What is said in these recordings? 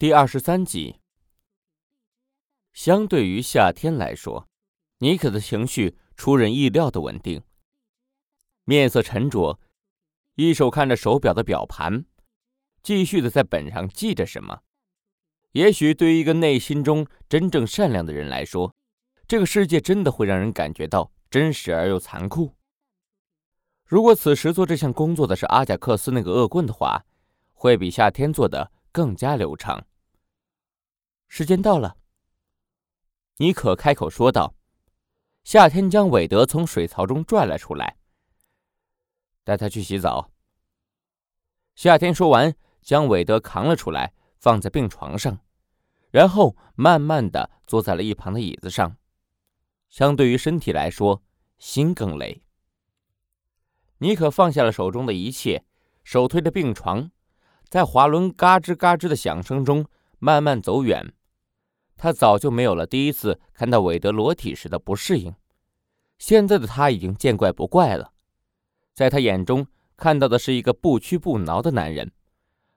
第二十三集。相对于夏天来说，尼克的情绪出人意料的稳定，面色沉着，一手看着手表的表盘，继续的在本上记着什么。也许对于一个内心中真正善良的人来说，这个世界真的会让人感觉到真实而又残酷。如果此时做这项工作的是阿贾克斯那个恶棍的话，会比夏天做的更加流畅。时间到了，尼可开口说道。夏天将韦德从水槽中拽了出来，带他去洗澡。夏天说完，将韦德扛了出来，放在病床上，然后慢慢的坐在了一旁的椅子上。相对于身体来说，心更累。尼可放下了手中的一切，手推着病床，在滑轮嘎吱嘎吱的响声中慢慢走远。他早就没有了第一次看到韦德裸体时的不适应，现在的他已经见怪不怪了。在他眼中看到的是一个不屈不挠的男人，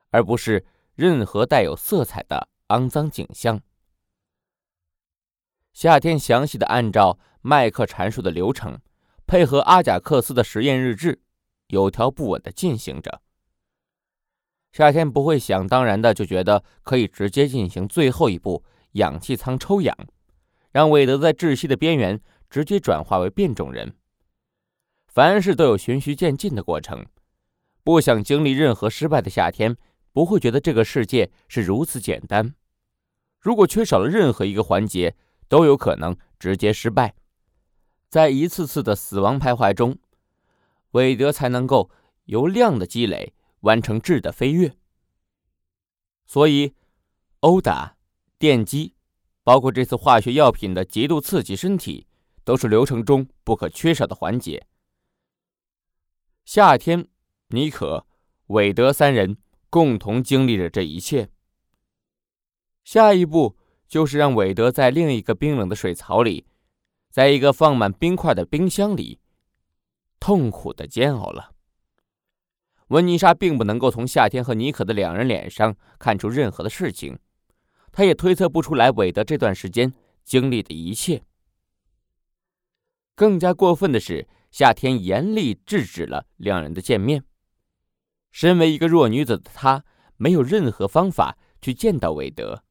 而不是任何带有色彩的肮脏景象。夏天详细的按照麦克阐述的流程，配合阿贾克斯的实验日志，有条不紊的进行着。夏天不会想当然的就觉得可以直接进行最后一步。氧气舱抽氧，让韦德在窒息的边缘直接转化为变种人。凡事都有循序渐进的过程，不想经历任何失败的夏天不会觉得这个世界是如此简单。如果缺少了任何一个环节，都有可能直接失败。在一次次的死亡徘徊中，韦德才能够由量的积累完成质的飞跃。所以，殴打。电击，包括这次化学药品的极度刺激身体，都是流程中不可缺少的环节。夏天，尼可、韦德三人共同经历着这一切。下一步就是让韦德在另一个冰冷的水槽里，在一个放满冰块的冰箱里，痛苦的煎熬了。温妮莎并不能够从夏天和尼可的两人脸上看出任何的事情。他也推测不出来韦德这段时间经历的一切。更加过分的是，夏天严厉制止了两人的见面。身为一个弱女子的她，没有任何方法去见到韦德。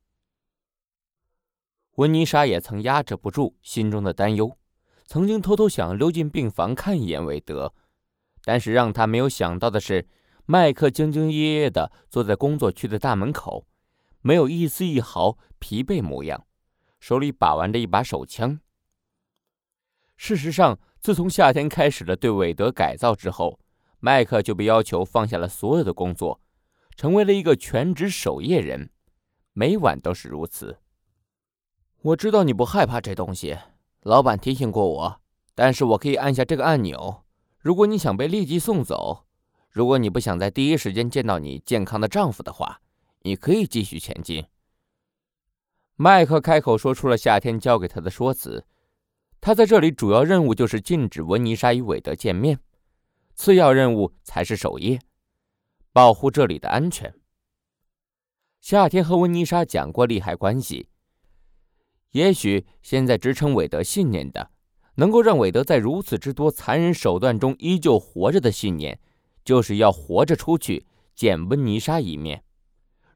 温妮莎也曾压制不住心中的担忧，曾经偷偷想溜进病房看一眼韦德，但是让她没有想到的是，麦克兢兢业业的坐在工作区的大门口。没有一丝一毫疲惫模样，手里把玩着一把手枪。事实上，自从夏天开始了对韦德改造之后，麦克就被要求放下了所有的工作，成为了一个全职守夜人，每晚都是如此。我知道你不害怕这东西，老板提醒过我，但是我可以按下这个按钮。如果你想被立即送走，如果你不想在第一时间见到你健康的丈夫的话。你可以继续前进。麦克开口说出了夏天交给他的说辞。他在这里主要任务就是禁止温妮莎与韦德见面，次要任务才是守夜，保护这里的安全。夏天和温妮莎讲过利害关系。也许现在支撑韦德信念的，能够让韦德在如此之多残忍手段中依旧活着的信念，就是要活着出去见温妮莎一面。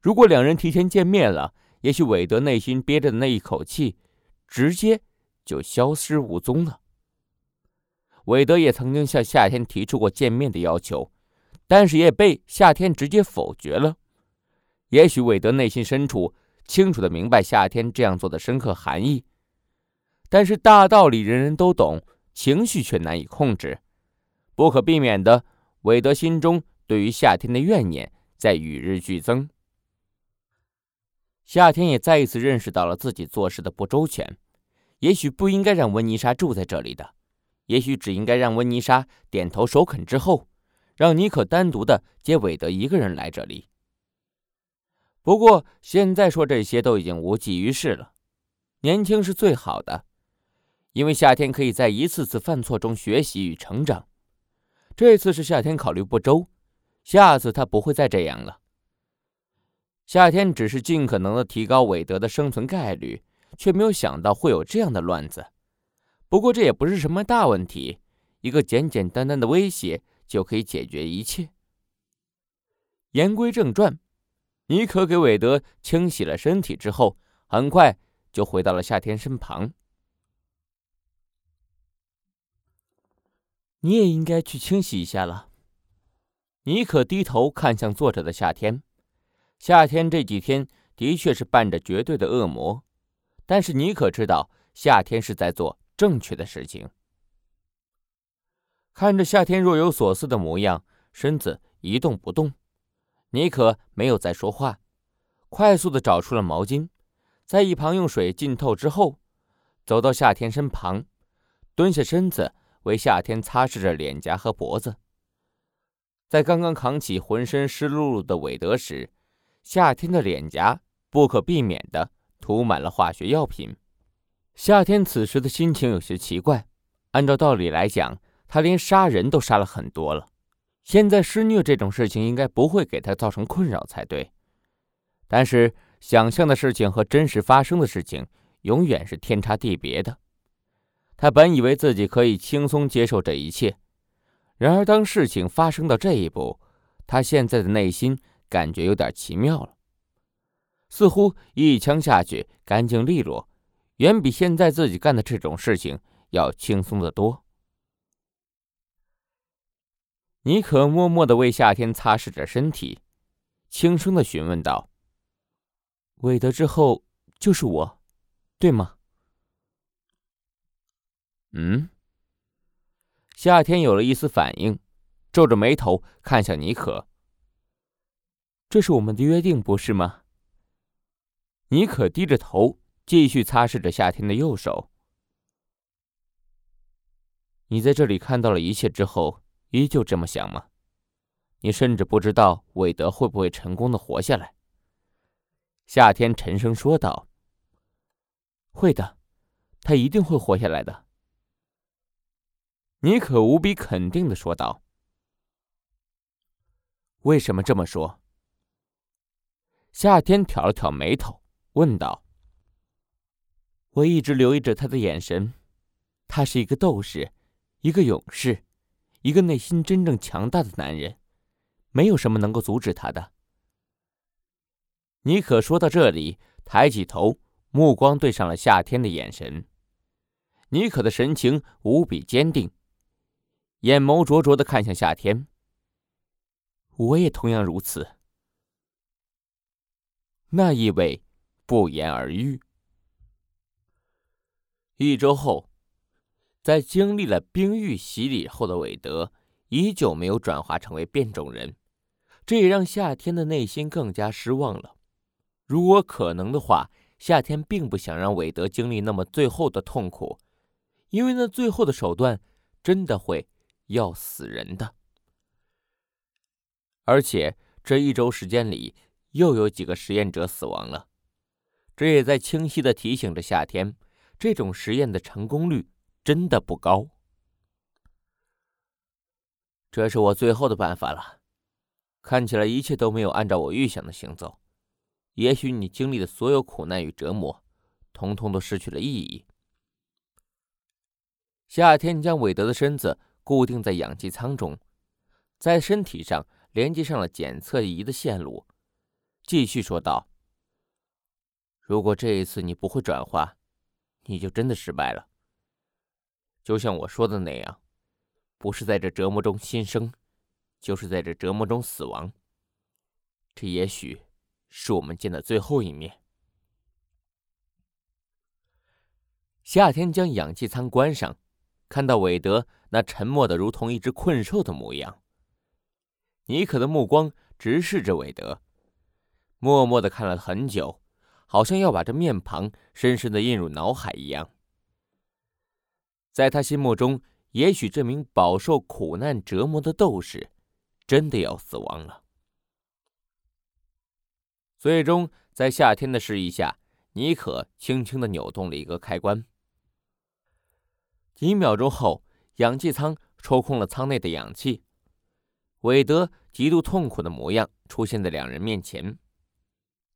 如果两人提前见面了，也许韦德内心憋着的那一口气，直接就消失无踪了。韦德也曾经向夏天提出过见面的要求，但是也被夏天直接否决了。也许韦德内心深处清楚的明白夏天这样做的深刻含义，但是大道理人人都懂，情绪却难以控制。不可避免的，韦德心中对于夏天的怨念在与日俱增。夏天也再一次认识到了自己做事的不周全，也许不应该让温妮莎住在这里的，也许只应该让温妮莎点头首肯之后，让妮可单独的接韦德一个人来这里。不过现在说这些都已经无济于事了，年轻是最好的，因为夏天可以在一次次犯错中学习与成长。这次是夏天考虑不周，下次他不会再这样了。夏天只是尽可能的提高韦德的生存概率，却没有想到会有这样的乱子。不过这也不是什么大问题，一个简简单单的威胁就可以解决一切。言归正传，尼可给韦德清洗了身体之后，很快就回到了夏天身旁。你也应该去清洗一下了。尼可低头看向坐着的夏天。夏天这几天的确是伴着绝对的恶魔，但是尼可知道夏天是在做正确的事情。看着夏天若有所思的模样，身子一动不动，尼可没有再说话，快速的找出了毛巾，在一旁用水浸透之后，走到夏天身旁，蹲下身子为夏天擦拭着脸颊和脖子。在刚刚扛起浑身湿漉漉的韦德时。夏天的脸颊不可避免的涂满了化学药品。夏天此时的心情有些奇怪。按照道理来讲，他连杀人都杀了很多了，现在施虐这种事情应该不会给他造成困扰才对。但是想象的事情和真实发生的事情永远是天差地别的。他本以为自己可以轻松接受这一切，然而当事情发生到这一步，他现在的内心。感觉有点奇妙了，似乎一枪下去干净利落，远比现在自己干的这种事情要轻松的多。尼可默默的为夏天擦拭着身体，轻声的询问道：“韦德之后就是我，对吗？”嗯。夏天有了一丝反应，皱着眉头看向尼可。这是我们的约定，不是吗？尼可低着头，继续擦拭着夏天的右手。你在这里看到了一切之后，依旧这么想吗？你甚至不知道韦德会不会成功的活下来。夏天沉声说道：“会的，他一定会活下来的。”尼可无比肯定的说道：“为什么这么说？”夏天挑了挑眉头，问道：“我一直留意着他的眼神，他是一个斗士，一个勇士，一个内心真正强大的男人，没有什么能够阻止他的。”尼可说到这里，抬起头，目光对上了夏天的眼神。尼可的神情无比坚定，眼眸灼灼的看向夏天。我也同样如此。那意味不言而喻。一周后，在经历了冰玉洗礼后的韦德依旧没有转化成为变种人，这也让夏天的内心更加失望了。如果可能的话，夏天并不想让韦德经历那么最后的痛苦，因为那最后的手段真的会要死人的。而且这一周时间里。又有几个实验者死亡了，这也在清晰的提醒着夏天，这种实验的成功率真的不高。这是我最后的办法了，看起来一切都没有按照我预想的行走，也许你经历的所有苦难与折磨，通通都失去了意义。夏天将韦德的身子固定在氧气舱中，在身体上连接上了检测仪的线路。继续说道：“如果这一次你不会转化，你就真的失败了。就像我说的那样，不是在这折磨中新生，就是在这折磨中死亡。这也许是我们见的最后一面。”夏天将氧气舱关上，看到韦德那沉默的如同一只困兽的模样，尼可的目光直视着韦德。默默的看了很久，好像要把这面庞深深的印入脑海一样。在他心目中，也许这名饱受苦难折磨的斗士，真的要死亡了。最终，在夏天的示意下，尼可轻轻的扭动了一个开关。几秒钟后，氧气舱抽空了舱内的氧气，韦德极度痛苦的模样出现在两人面前。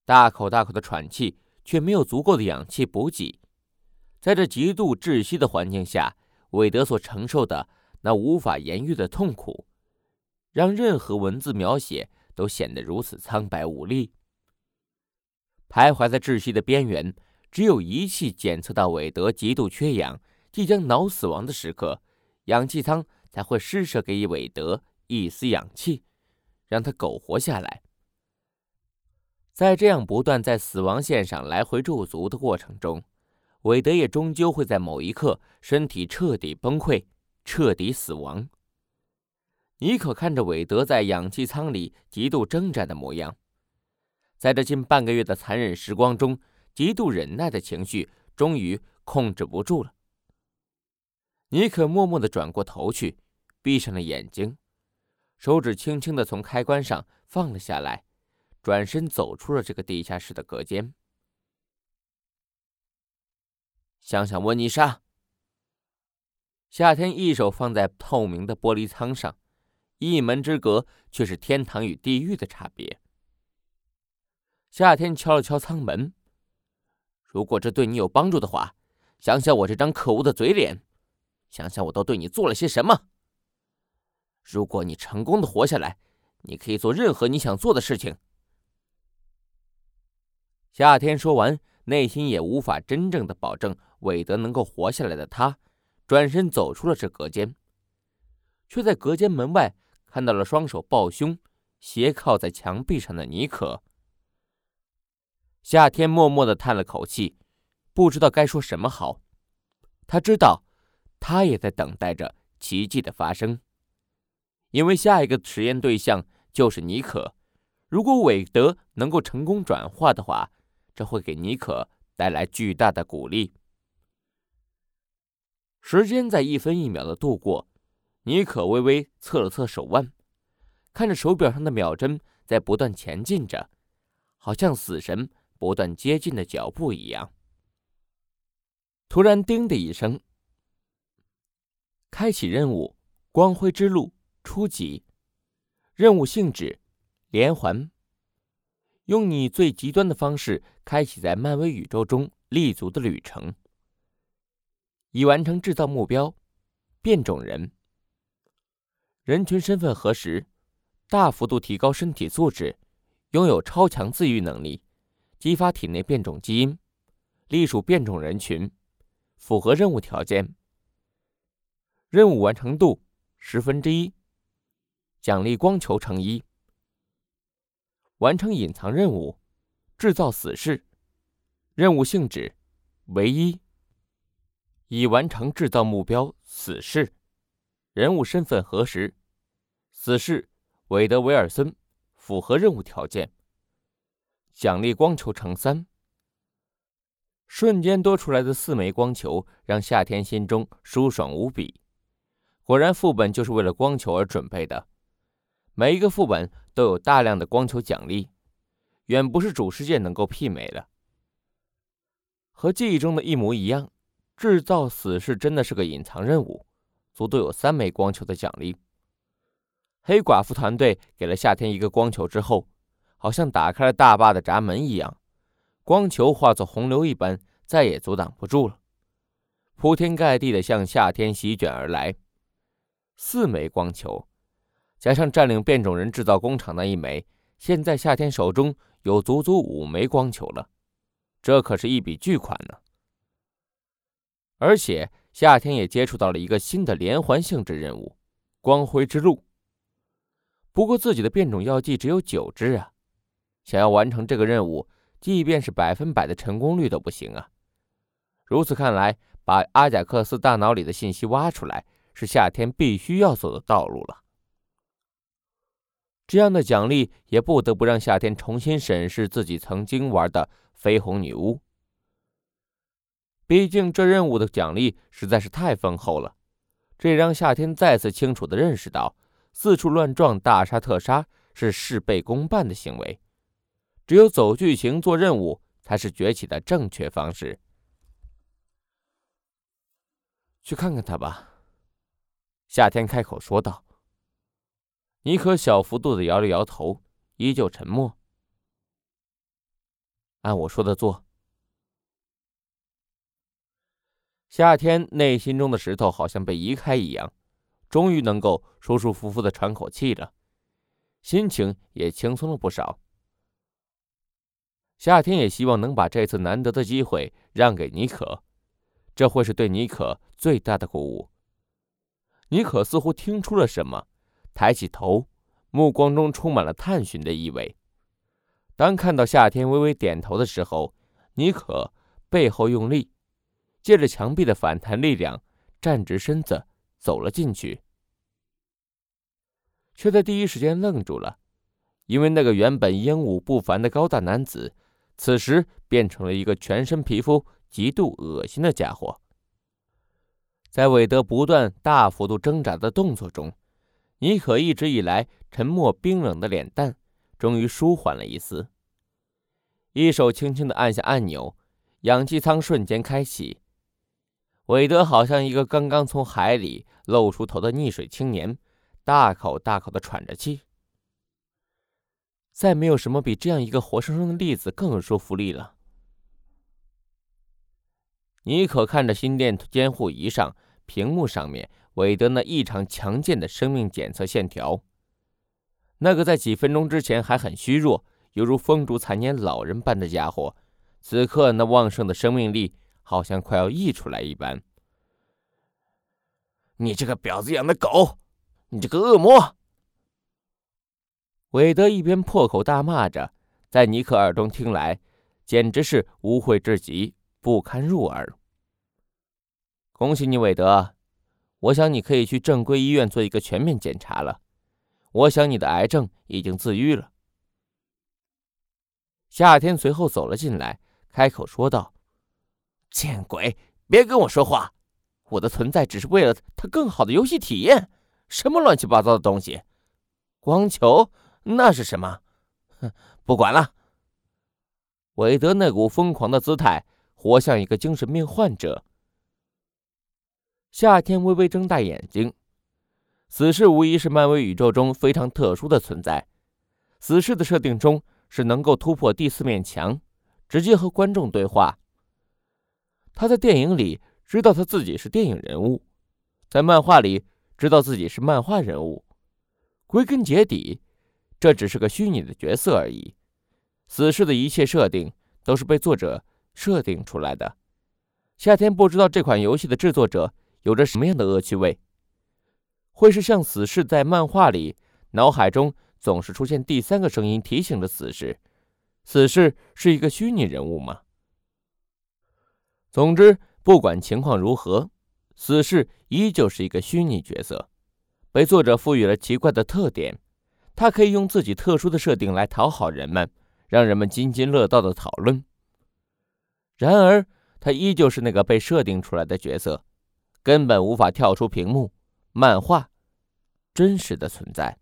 大口大口的喘气，却没有足够的氧气补给。在这极度窒息的环境下，韦德所承受的那无法言喻的痛苦，让任何文字描写都显得如此苍白无力。徘徊在窒息的边缘，只有仪器检测到韦德极度缺氧，即将脑死亡的时刻，氧气舱才会施舍给韦德一丝氧气。让他苟活下来。在这样不断在死亡线上来回驻足的过程中，韦德也终究会在某一刻身体彻底崩溃，彻底死亡。尼可看着韦德在氧气舱里极度挣扎的模样，在这近半个月的残忍时光中，极度忍耐的情绪终于控制不住了。尼可默默地转过头去，闭上了眼睛。手指轻轻地从开关上放了下来，转身走出了这个地下室的隔间。想想温妮莎。夏天一手放在透明的玻璃舱上，一门之隔却是天堂与地狱的差别。夏天敲了敲舱门，如果这对你有帮助的话，想想我这张可恶的嘴脸，想想我都对你做了些什么。如果你成功的活下来，你可以做任何你想做的事情。夏天说完，内心也无法真正的保证韦德能够活下来的他，转身走出了这隔间，却在隔间门外看到了双手抱胸、斜靠在墙壁上的尼可。夏天默默的叹了口气，不知道该说什么好。他知道，他也在等待着奇迹的发生。因为下一个实验对象就是尼可，如果韦德能够成功转化的话，这会给尼可带来巨大的鼓励。时间在一分一秒的度过，尼可微微侧了侧手腕，看着手表上的秒针在不断前进着，好像死神不断接近的脚步一样。突然，叮的一声，开启任务——光辉之路。初级任务性质：连环。用你最极端的方式开启在漫威宇宙中立足的旅程。已完成制造目标：变种人。人群身份核实：大幅度提高身体素质，拥有超强自愈能力，激发体内变种基因，隶属变种人群，符合任务条件。任务完成度：十分之一。奖励光球乘一，完成隐藏任务，制造死士。任务性质：唯一。已完成制造目标死士。人物身份核实：死士韦德·维尔森，符合任务条件。奖励光球乘三。瞬间多出来的四枚光球让夏天心中舒爽无比。果然，副本就是为了光球而准备的。每一个副本都有大量的光球奖励，远不是主世界能够媲美的。和记忆中的一模一样，制造死士真的是个隐藏任务，足足有三枚光球的奖励。黑寡妇团队给了夏天一个光球之后，好像打开了大坝的闸门一样，光球化作洪流一般，再也阻挡不住了，铺天盖地的向夏天席卷而来。四枚光球。加上占领变种人制造工厂那一枚，现在夏天手中有足足五枚光球了，这可是一笔巨款呢。而且夏天也接触到了一个新的连环性质任务——光辉之路。不过自己的变种药剂只有九支啊，想要完成这个任务，即便是百分百的成功率都不行啊。如此看来，把阿贾克斯大脑里的信息挖出来，是夏天必须要走的道路了。这样的奖励也不得不让夏天重新审视自己曾经玩的绯红女巫。毕竟这任务的奖励实在是太丰厚了，这也让夏天再次清楚地认识到，四处乱撞、大杀特杀是事倍功半的行为，只有走剧情、做任务才是崛起的正确方式。去看看他吧，夏天开口说道。尼可小幅度的摇了摇头，依旧沉默。按我说的做。夏天内心中的石头好像被移开一样，终于能够舒舒服服的喘口气了，心情也轻松了不少。夏天也希望能把这次难得的机会让给妮可，这会是对妮可最大的鼓舞。妮可似乎听出了什么，抬起头，目光中充满了探寻的意味。当看到夏天微微点头的时候，妮可背后用力。借着墙壁的反弹力量，站直身子走了进去，却在第一时间愣住了，因为那个原本英武不凡的高大男子，此时变成了一个全身皮肤极度恶心的家伙。在韦德不断大幅度挣扎的动作中，妮可一直以来沉默冰冷的脸蛋终于舒缓了一丝，一手轻轻的按下按钮，氧气舱瞬间开启。韦德好像一个刚刚从海里露出头的溺水青年，大口大口的喘着气。再没有什么比这样一个活生生的例子更有说服力了。妮可看着心电监护仪上屏幕上面韦德那异常强健的生命检测线条，那个在几分钟之前还很虚弱，犹如风烛残年老人般的家伙，此刻那旺盛的生命力。好像快要溢出来一般！你这个婊子养的狗，你这个恶魔！韦德一边破口大骂着，在尼克耳中听来，简直是污秽至极，不堪入耳。恭喜你，韦德！我想你可以去正规医院做一个全面检查了。我想你的癌症已经自愈了。夏天随后走了进来，开口说道。见鬼！别跟我说话！我的存在只是为了他更好的游戏体验。什么乱七八糟的东西？光球？那是什么？哼，不管了。韦德那股疯狂的姿态，活像一个精神病患者。夏天微微睁大眼睛。死侍无疑是漫威宇宙中非常特殊的存在。死侍的设定中是能够突破第四面墙，直接和观众对话。他在电影里知道他自己是电影人物，在漫画里知道自己是漫画人物。归根结底，这只是个虚拟的角色而已。死侍的一切设定都是被作者设定出来的。夏天不知道这款游戏的制作者有着什么样的恶趣味，会是像死侍在漫画里脑海中总是出现第三个声音提醒着死侍，死侍是一个虚拟人物吗？总之，不管情况如何，死侍依旧是一个虚拟角色，被作者赋予了奇怪的特点。他可以用自己特殊的设定来讨好人们，让人们津津乐道的讨论。然而，他依旧是那个被设定出来的角色，根本无法跳出屏幕、漫画真实的存在。